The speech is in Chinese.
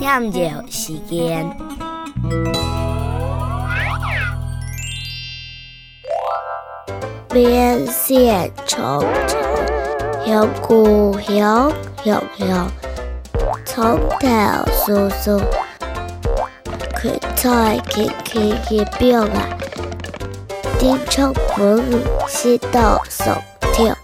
点酒时间，边线重重，雄孤雄雄雄，从头数数，群菜奇奇奇变啊，点出本是道俗跳。